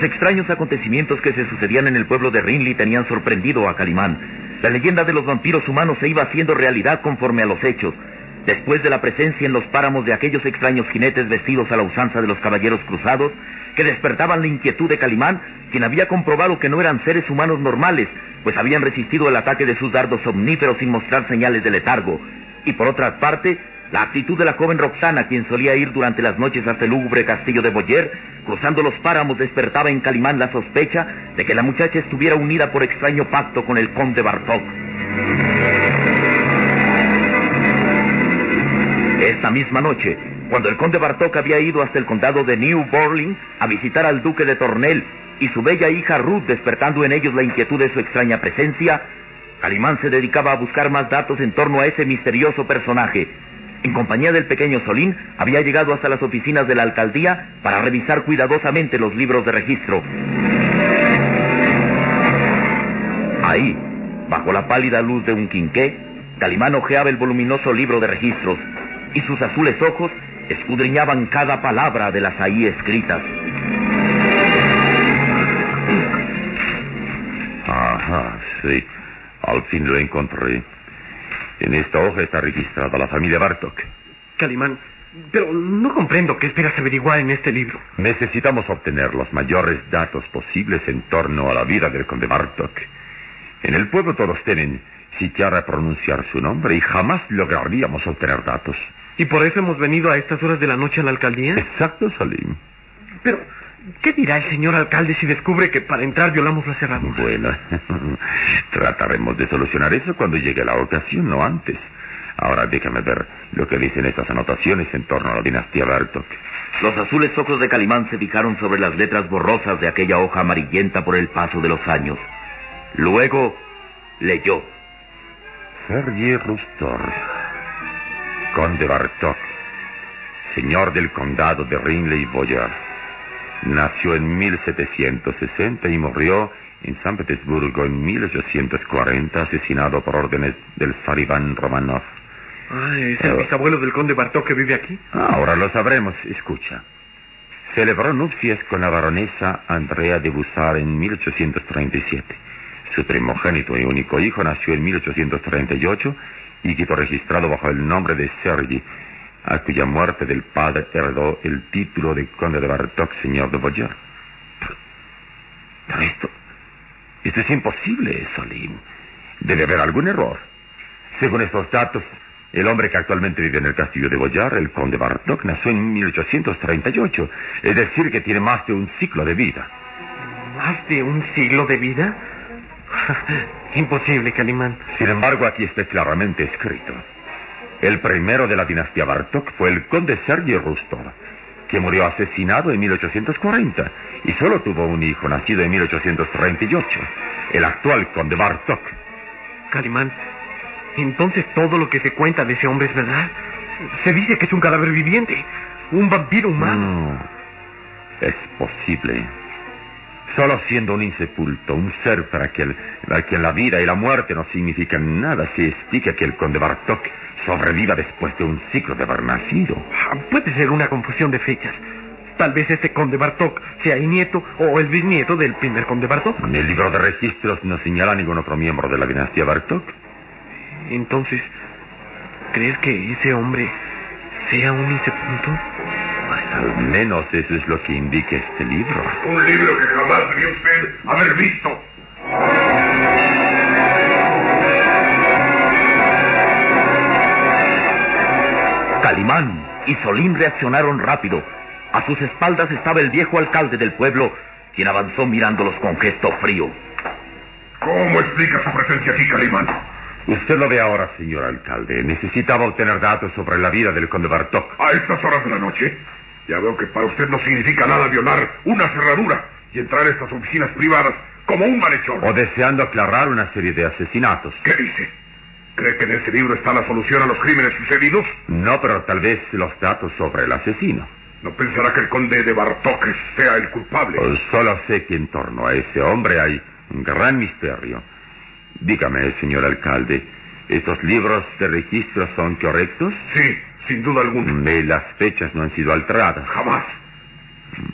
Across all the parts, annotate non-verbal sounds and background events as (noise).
Los extraños acontecimientos que se sucedían en el pueblo de Rinley tenían sorprendido a Calimán. La leyenda de los vampiros humanos se iba haciendo realidad conforme a los hechos. Después de la presencia en los páramos de aquellos extraños jinetes vestidos a la usanza de los caballeros cruzados, que despertaban la inquietud de Calimán, quien había comprobado que no eran seres humanos normales, pues habían resistido el ataque de sus dardos omníferos sin mostrar señales de letargo. Y por otra parte, la actitud de la joven Roxana, quien solía ir durante las noches hasta el lúgubre castillo de Boyer, cruzando los páramos, despertaba en Calimán la sospecha de que la muchacha estuviera unida por extraño pacto con el conde Bartok. Esta misma noche, cuando el conde Bartok había ido hasta el condado de New Borling a visitar al duque de Tornel y su bella hija Ruth despertando en ellos la inquietud de su extraña presencia, Calimán se dedicaba a buscar más datos en torno a ese misterioso personaje. En compañía del pequeño Solín, había llegado hasta las oficinas de la alcaldía para revisar cuidadosamente los libros de registro. Ahí, bajo la pálida luz de un quinqué, Calimán hojeaba el voluminoso libro de registros y sus azules ojos escudriñaban cada palabra de las ahí escritas. Ajá, sí. Al fin lo encontré. En esta hoja está registrada la familia Bartok. Calimán, pero no comprendo qué esperas averiguar en este libro. Necesitamos obtener los mayores datos posibles en torno a la vida del conde Bartok. En el pueblo todos tienen siquiera pronunciar su nombre y jamás lograríamos obtener datos. ¿Y por eso hemos venido a estas horas de la noche a la alcaldía? Exacto, Salim. Pero, ¿qué dirá el señor alcalde si descubre que para entrar violamos la cerradura? Bueno, (laughs) trataremos de solucionar eso cuando llegue la ocasión, no antes. Ahora déjame ver lo que dicen estas anotaciones en torno a la dinastía Bartok. Los azules ojos de Calimán se fijaron sobre las letras borrosas de aquella hoja amarillenta por el paso de los años. Luego leyó. Sergei Rustor, conde Bartok, señor del condado de Rinley Boyar. Nació en 1760 y murió en San Petersburgo en 1840, asesinado por órdenes del zar Iván Romanov. Ah, ¿es el bisabuelo del conde Bartok que vive aquí? Ahora lo sabremos. Escucha. Celebró nupcias con la baronesa Andrea de Bussar en 1837. Su primogénito y único hijo nació en 1838 y quedó registrado bajo el nombre de Sergi, a cuya muerte del padre heredó el título de conde de Bartok, señor de Boyer. Pero esto, esto es imposible, Salim. Debe haber algún error. Según estos datos, el hombre que actualmente vive en el castillo de Boyar, el conde Bartok, nació en 1838, es decir, que tiene más de un ciclo de vida. ¿Más de un siglo de vida? (laughs) Imposible, Calimán. Sin embargo, aquí está claramente escrito. El primero de la dinastía Bartok fue el conde Sergei Rustor, que murió asesinado en 1840 y solo tuvo un hijo nacido en 1838, el actual conde Bartok. Calimán, entonces todo lo que se cuenta de ese hombre es verdad. Se dice que es un cadáver viviente, un vampiro humano. No, es posible. Solo siendo un insepulto, un ser para quien, para quien la vida y la muerte no significan nada, se explica que el conde Bartok sobreviva después de un ciclo de haber nacido. Ah, Puede ser una confusión de fechas. Tal vez este conde Bartok sea el nieto o el bisnieto del primer conde Bartok. En el libro de registros no señala ningún otro miembro de la dinastía Bartok. Entonces, ¿crees que ese hombre sea un insepulto? Al menos eso es lo que indica este libro. Un libro que jamás debió usted haber visto. Calimán y Solín reaccionaron rápido. A sus espaldas estaba el viejo alcalde del pueblo, quien avanzó mirándolos con gesto frío. ¿Cómo explica su presencia aquí, Calimán? Usted lo ve ahora, señor alcalde. Necesitaba obtener datos sobre la vida del conde Bartok. A estas horas de la noche, ya veo que para usted no significa nada violar una cerradura y entrar a estas oficinas privadas como un malhechor. O deseando aclarar una serie de asesinatos. ¿Qué dice? ¿Cree que en ese libro está la solución a los crímenes sucedidos? No, pero tal vez los datos sobre el asesino. ¿No pensará que el conde de Bartok sea el culpable? Pues solo sé que en torno a ese hombre hay un gran misterio. Dígame, señor alcalde, ¿estos libros de registro son correctos? Sí, sin duda alguna. Eh, las fechas no han sido alteradas. Jamás.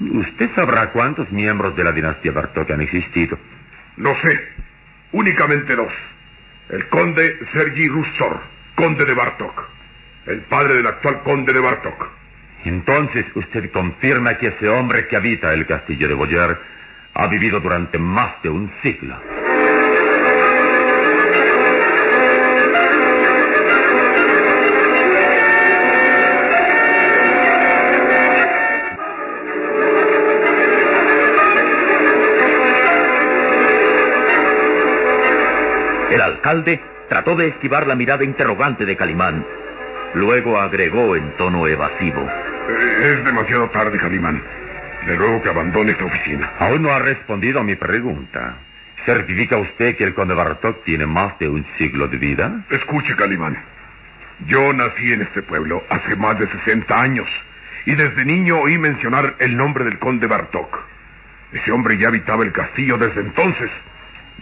¿Usted sabrá cuántos miembros de la dinastía Bartok han existido? No sé. Únicamente dos. El conde Sergi Russor, conde de Bartok. El padre del actual conde de Bartok. Entonces usted confirma que ese hombre que habita el castillo de Boyer ha vivido durante más de un siglo. El alcalde trató de esquivar la mirada interrogante de Calimán. Luego agregó en tono evasivo. Eh, es demasiado tarde, Calimán. Le ruego que abandone esta oficina. Aún no ha respondido a mi pregunta. ¿Certifica usted que el conde Bartok tiene más de un siglo de vida? Escuche, Calimán. Yo nací en este pueblo hace más de 60 años y desde niño oí mencionar el nombre del conde Bartok. Ese hombre ya habitaba el castillo desde entonces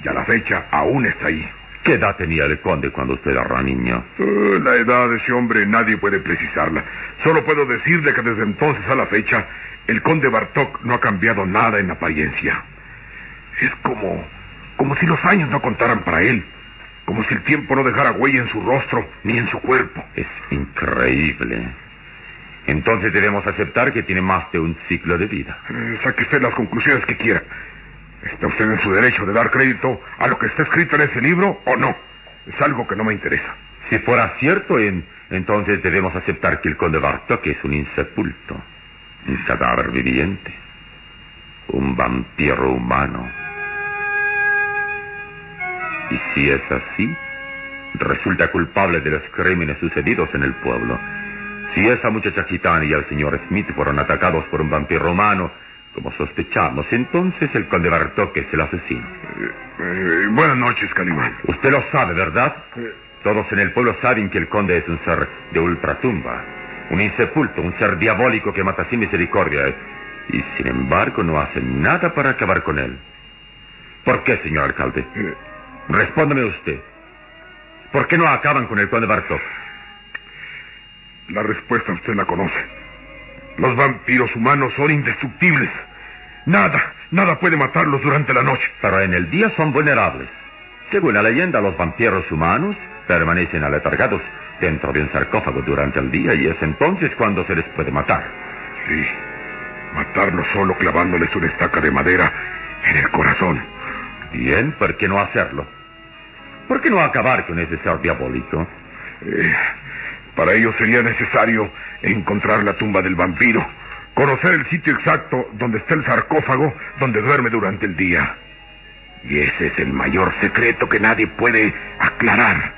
y a la fecha aún está ahí. ¿Qué edad tenía el conde cuando usted era niño? Eh, la edad de ese hombre nadie puede precisarla. Solo puedo decirle que desde entonces a la fecha el conde Bartok no ha cambiado nada en apariencia. Es como, como si los años no contaran para él. Como si el tiempo no dejara huella en su rostro ni en su cuerpo. Es increíble. Entonces debemos aceptar que tiene más de un ciclo de vida. Eh, saque usted las conclusiones que quiera. ¿Está usted en su derecho de dar crédito a lo que está escrito en ese libro o no? Es algo que no me interesa. Si fuera cierto, en- entonces debemos aceptar que el conde Bartok es un insepulto, un cadáver viviente, un vampiro humano. Y si es así, resulta culpable de los crímenes sucedidos en el pueblo. Si esa muchacha gitana y el señor Smith fueron atacados por un vampiro humano, como sospechamos, entonces el conde Bartok es el asesino. Eh, eh, buenas noches, Calimán. Usted lo sabe, ¿verdad? Todos en el pueblo saben que el conde es un ser de ultratumba, un insepulto, un ser diabólico que mata sin misericordia, y sin embargo no hacen nada para acabar con él. ¿Por qué, señor alcalde? Eh, Respóndame usted. ¿Por qué no acaban con el conde Bartok? la respuesta usted la conoce. Los vampiros humanos son indestructibles. Nada, nada puede matarlos durante la noche. Pero en el día son vulnerables. Según la leyenda, los vampiros humanos permanecen aletargados dentro de un sarcófago durante el día y es entonces cuando se les puede matar. Sí, matarlos solo clavándoles una estaca de madera en el corazón. Bien, ¿por qué no hacerlo? ¿Por qué no acabar con ese ser diabólico? Eh, para ello sería necesario encontrar la tumba del vampiro, conocer el sitio exacto donde está el sarcófago donde duerme durante el día. Y ese es el mayor secreto que nadie puede aclarar.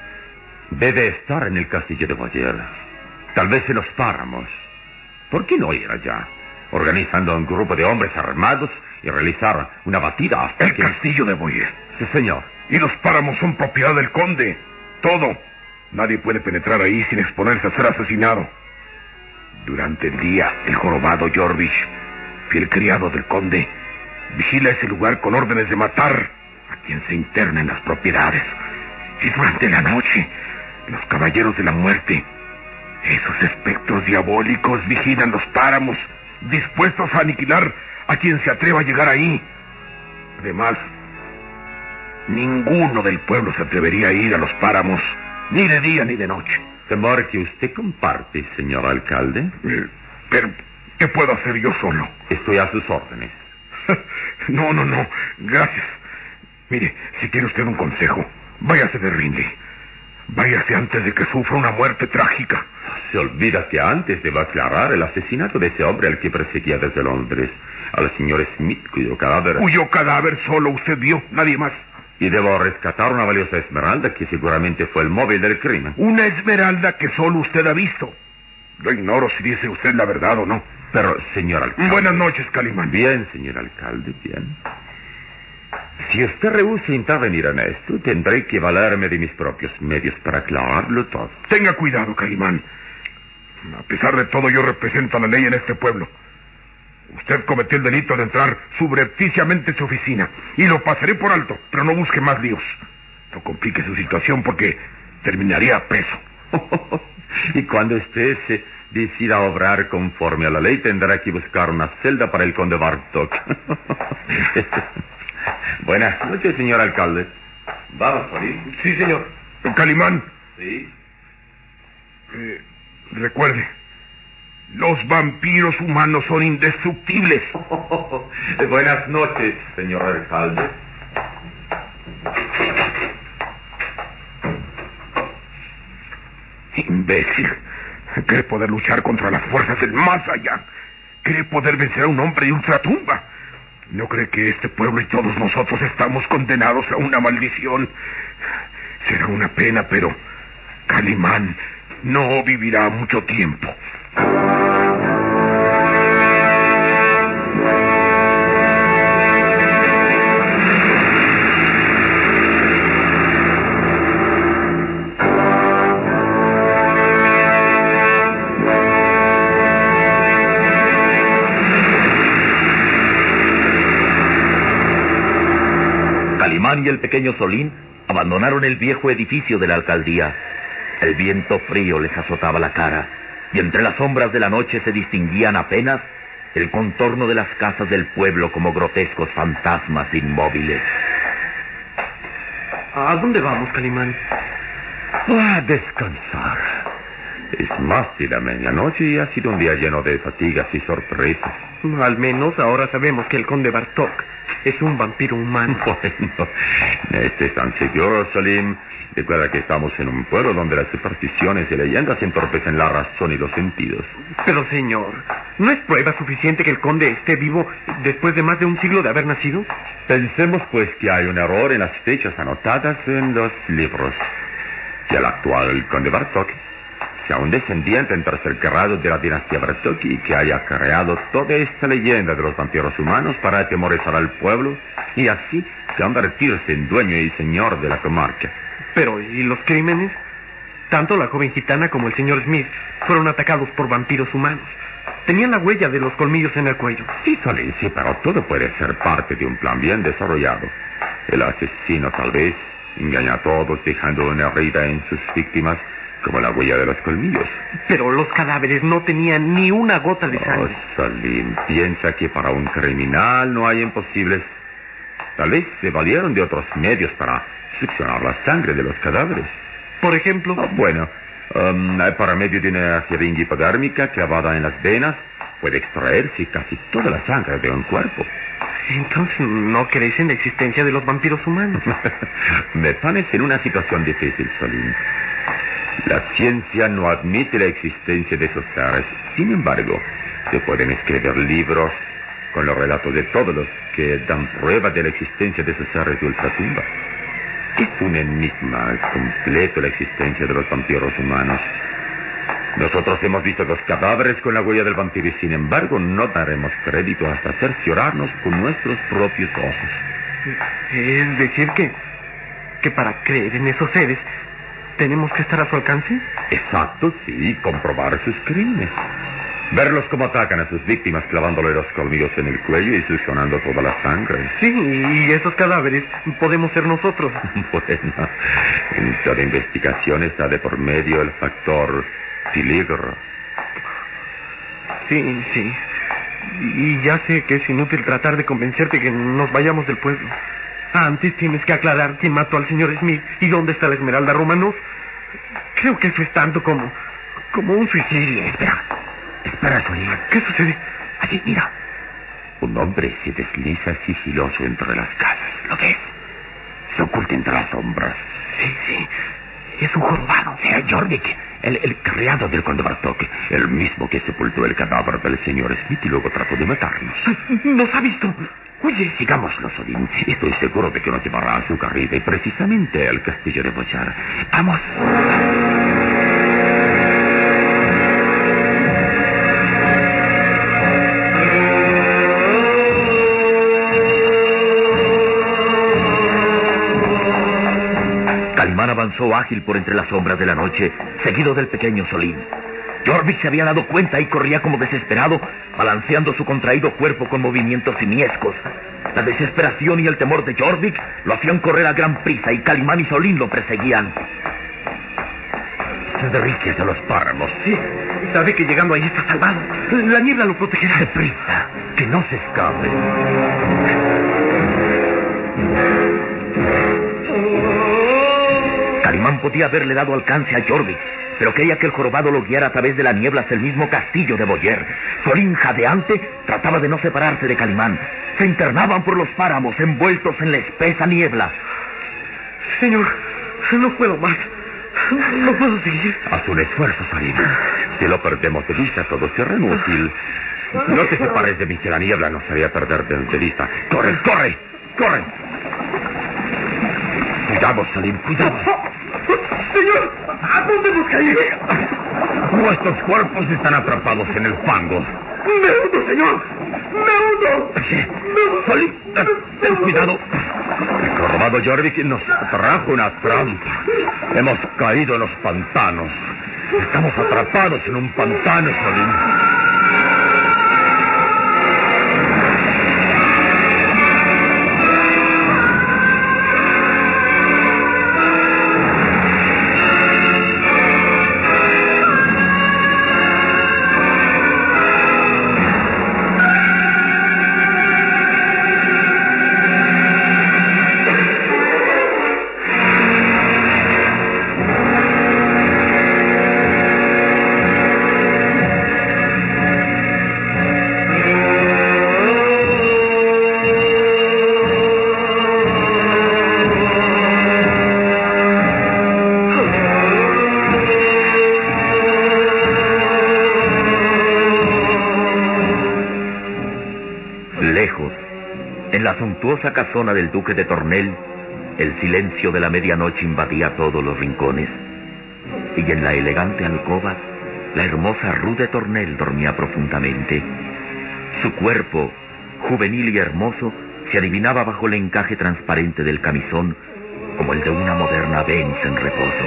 Debe estar en el castillo de Boyer. Tal vez en los páramos. ¿Por qué no ir allá? organizando un grupo de hombres armados y realizar una batida hasta El que... castillo de Boyer. Sí, señor. Y los páramos son propiedad del conde. Todo. Nadie puede penetrar ahí sin exponerse a ser asesinado. Durante el día, el jorobado Jorvich, fiel criado del conde, vigila ese lugar con órdenes de matar a quien se interna en las propiedades. Y durante la noche, los caballeros de la muerte, esos espectros diabólicos vigilan los páramos, dispuestos a aniquilar a quien se atreva a llegar ahí. Además, ninguno del pueblo se atrevería a ir a los páramos, ni de día ni de noche. Temor que usted comparte, señor alcalde. Eh, Pero, ¿qué puedo hacer yo solo? Estoy a sus órdenes. (laughs) No, no, no. Gracias. Mire, si quiere usted un consejo, váyase de Rindy. Váyase antes de que sufra una muerte trágica. Se olvida que antes debo aclarar el asesinato de ese hombre al que perseguía desde Londres, al señor Smith, cuyo cadáver... Cuyo cadáver solo usted vio, nadie más. Y debo rescatar una valiosa esmeralda que seguramente fue el móvil del crimen. Una esmeralda que solo usted ha visto. Yo ignoro si dice usted la verdad o no. Pero, señor alcalde... Buenas noches, Calimán. Bien, señor alcalde, bien. Si usted rehúsa intervenir en esto, tendré que valerme de mis propios medios para aclararlo todo. Tenga cuidado, Calimán. A pesar de todo, yo represento a la ley en este pueblo. Usted cometió el delito de entrar subrepticiamente en su oficina. Y lo pasaré por alto, pero no busque más líos. No complique su situación porque terminaría a preso. (laughs) y cuando usted se decida obrar conforme a la ley, tendrá que buscar una celda para el conde Bartok. (laughs) Buenas noches, señor alcalde. Vamos, Solís. Sí, señor. Calimán, Sí. eh, recuerde, los vampiros humanos son indestructibles. (laughs) Buenas noches, señor alcalde. Imbécil. Cree poder luchar contra las fuerzas del más allá. Cree poder vencer a un hombre de ultratumba. ¿No cree que este pueblo y todos nosotros estamos condenados a una maldición? Será una pena, pero Calimán no vivirá mucho tiempo. Calimán y el pequeño Solín abandonaron el viejo edificio de la alcaldía. El viento frío les azotaba la cara y entre las sombras de la noche se distinguían apenas el contorno de las casas del pueblo como grotescos fantasmas inmóviles. ¿A dónde vamos, Calimán? A descansar. Es más de la medianoche y ha sido un día lleno de fatigas y sorpresas. Al menos ahora sabemos que el conde Bartok es un vampiro humano. (laughs) Bueno, este es tan seguro, Salim. Recuerda que estamos en un pueblo donde las supersticiones y leyendas entorpecen la razón y los sentidos. Pero, señor, ¿no es prueba suficiente que el conde esté vivo después de más de un siglo de haber nacido? Pensemos, pues, que hay un error en las fechas anotadas en los libros. Que el actual conde Bartok sea un descendiente en tercer grado de la dinastía Bartok y que haya creado toda esta leyenda de los vampiros humanos para atemorizar al pueblo y así convertirse en dueño y señor de la comarca. Pero, ¿y los crímenes? Tanto la joven gitana como el señor Smith fueron atacados por vampiros humanos. Tenían la huella de los colmillos en el cuello. Sí, Solín, sí, pero todo puede ser parte de un plan bien desarrollado. El asesino tal vez engaña a todos dejando una herida en sus víctimas como la huella de los colmillos. Pero los cadáveres no tenían ni una gota de Oh, sangre. Salim, piensa que para un criminal no hay imposibles. Tal vez se valieron de otros medios para succionar la sangre de los cadáveres. Por ejemplo, Oh, bueno, um, para medio de una jeringa hipodérmica clavada en las venas, puede extraerse casi toda la sangre de un cuerpo. entonces no crees en la existencia de los vampiros humanos. (laughs) Me pones en una situación difícil, Solín. La ciencia no admite la existencia de esos seres. Sin embargo, se pueden escribir libros con los relatos de todos los que dan prueba de la existencia de esos seres de ultratumba. Es un enigma completo la existencia de los vampiros humanos. Nosotros hemos visto los cadáveres con la huella del vampiro y sin embargo no daremos crédito hasta cerciorarnos con nuestros propios ojos. Es decir que, que para creer en esos seres tenemos que estar a su alcance. Exacto, sí, comprobar sus crímenes. Verlos como atacan a sus víctimas clavándole los colmillos en el cuello y succionando toda la sangre. Sí, y esos cadáveres podemos ser nosotros. (laughs) Bueno, en toda investigación está de por medio el factor peligro. Sí, sí. Y ya sé que es inútil tratar de convencerte que nos vayamos del pueblo. Antes tienes que aclarar quién mató al señor Smith y dónde está la Esmeralda Romanov. Creo que eso es tanto como... como un suicidio. Espera, espera, Solín. ¿Qué sucede? Allí, mira. Un hombre se desliza sigiloso entre las casas. ¿Lo ves? Se oculta entre las sombras. Sí, sí. Es un jorobado. Sea Jorvik, el, el criado del conde Bartok, el mismo que sepultó el cadáver del señor Smith y luego trató de matarnos. Nos ha visto. Oye, Sigámoslo, Solín. Estoy seguro de que nos llevará a su carrera y precisamente al castillo de Bochar. ¡Vamos! Calimán avanzó ágil por entre las sombras de la noche, seguido del pequeño Solín. Jorvik se había dado cuenta y corría como desesperado, balanceando su contraído cuerpo con movimientos simiescos. La desesperación y el temor de Jorvik lo hacían correr a gran prisa y Calimán y Solín lo perseguían. Se dirige hacia los páramos. sí. Sabe que llegando ahí está salvado. La niebla lo protegerá. Deprisa, que no se escape. Calimán podía haberle dado alcance a Jorvik, pero quería que el jorobado lo guiara a través de la niebla hacia el mismo castillo de Boyer. Solín, jadeante, trataba de no separarse de Calimán. Se internaban por los páramos, envueltos en la espesa niebla. Señor, no puedo más. No puedo seguir. Haz un esfuerzo, Solín. Si lo perdemos de vista, todo será inútil. No te separes de mí, que la niebla nos haría perder de vista. ¡Corre, corre! ¡Corre! Cuidado, Salim, cuidado. ¿A dónde caído? Nuestros cuerpos están atrapados en el fango. ¡Me hundo, señor! ¡Me hundo! Salim, eh, ten cuidado. El jorobado Jorvik nos trajo una trampa. Hemos caído en los pantanos. Estamos atrapados en un pantano, Salim. La suntuosa casona del duque de Tornel, el silencio de la medianoche invadía todos los rincones. Y en la elegante alcoba, la hermosa Ruth de Tornel dormía profundamente. Su cuerpo, juvenil y hermoso, se adivinaba bajo el encaje transparente del camisón como el de una moderna Venus en reposo.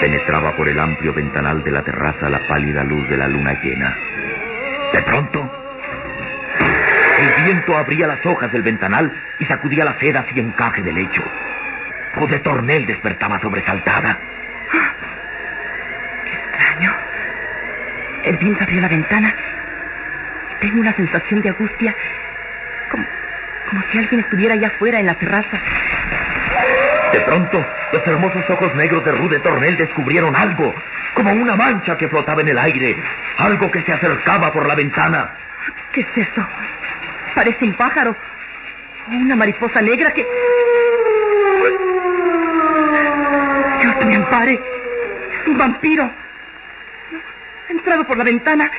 Penetraba por el amplio ventanal de la terraza la pálida luz de la luna llena. De pronto, el viento abría las hojas del ventanal y sacudía las sedas y encaje del lecho. Ruth de Tornel despertaba sobresaltada. Extraño. El viento abrió la ventana. Tengo una sensación de angustia. Como, como si alguien estuviera allá afuera en la terraza. De pronto, los hermosos ojos negros de Ruth de Tornel descubrieron algo, como una mancha que flotaba en el aire, algo que se acercaba por la ventana. ¿Qué es eso? Parece un pájaro. Una mariposa negra que. Dios me ampare. Es un vampiro. Ha entrado por la ventana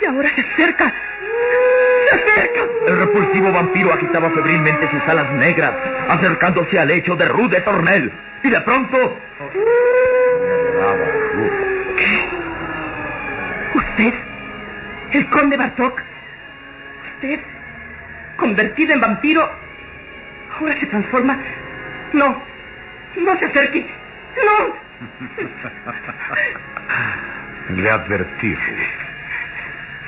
y ahora se acerca. ¡Se acerca! El repulsivo vampiro agitaba febrilmente sus alas negras, acercándose al lecho de Ruth de Tornel. Y de pronto... ¿Qué? ¿Usted? ¿El conde Bartok? ¿Usted? ¿Convertido en vampiro? ¿Ahora se transforma? No. No se acerque. No. (laughs) Le advertí.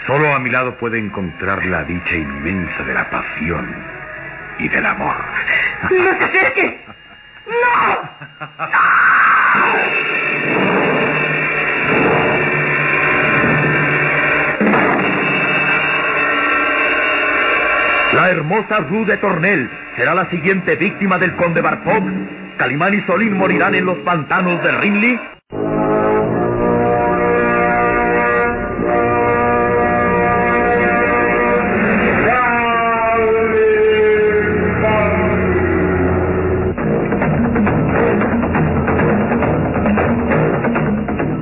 Solo a mi lado puede encontrar la dicha inmensa de la pasión y del amor. ¡No se acerque! ¡No! La (laughs) hermosa Rue de Tornel será la siguiente víctima del conde Bartok. Calimán y Solín morirán en los pantanos de Rinley.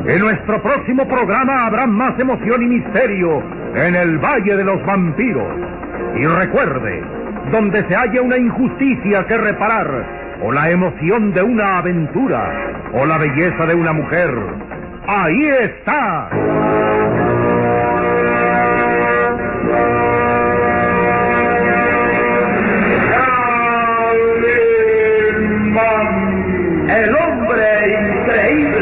En nuestro próximo programa habrá más emoción y misterio en el Valle de los Vampiros. Y recuerde, donde se haya una injusticia que reparar, o la emoción de una aventura, o la belleza de una mujer, ahí está. El hombre increíble.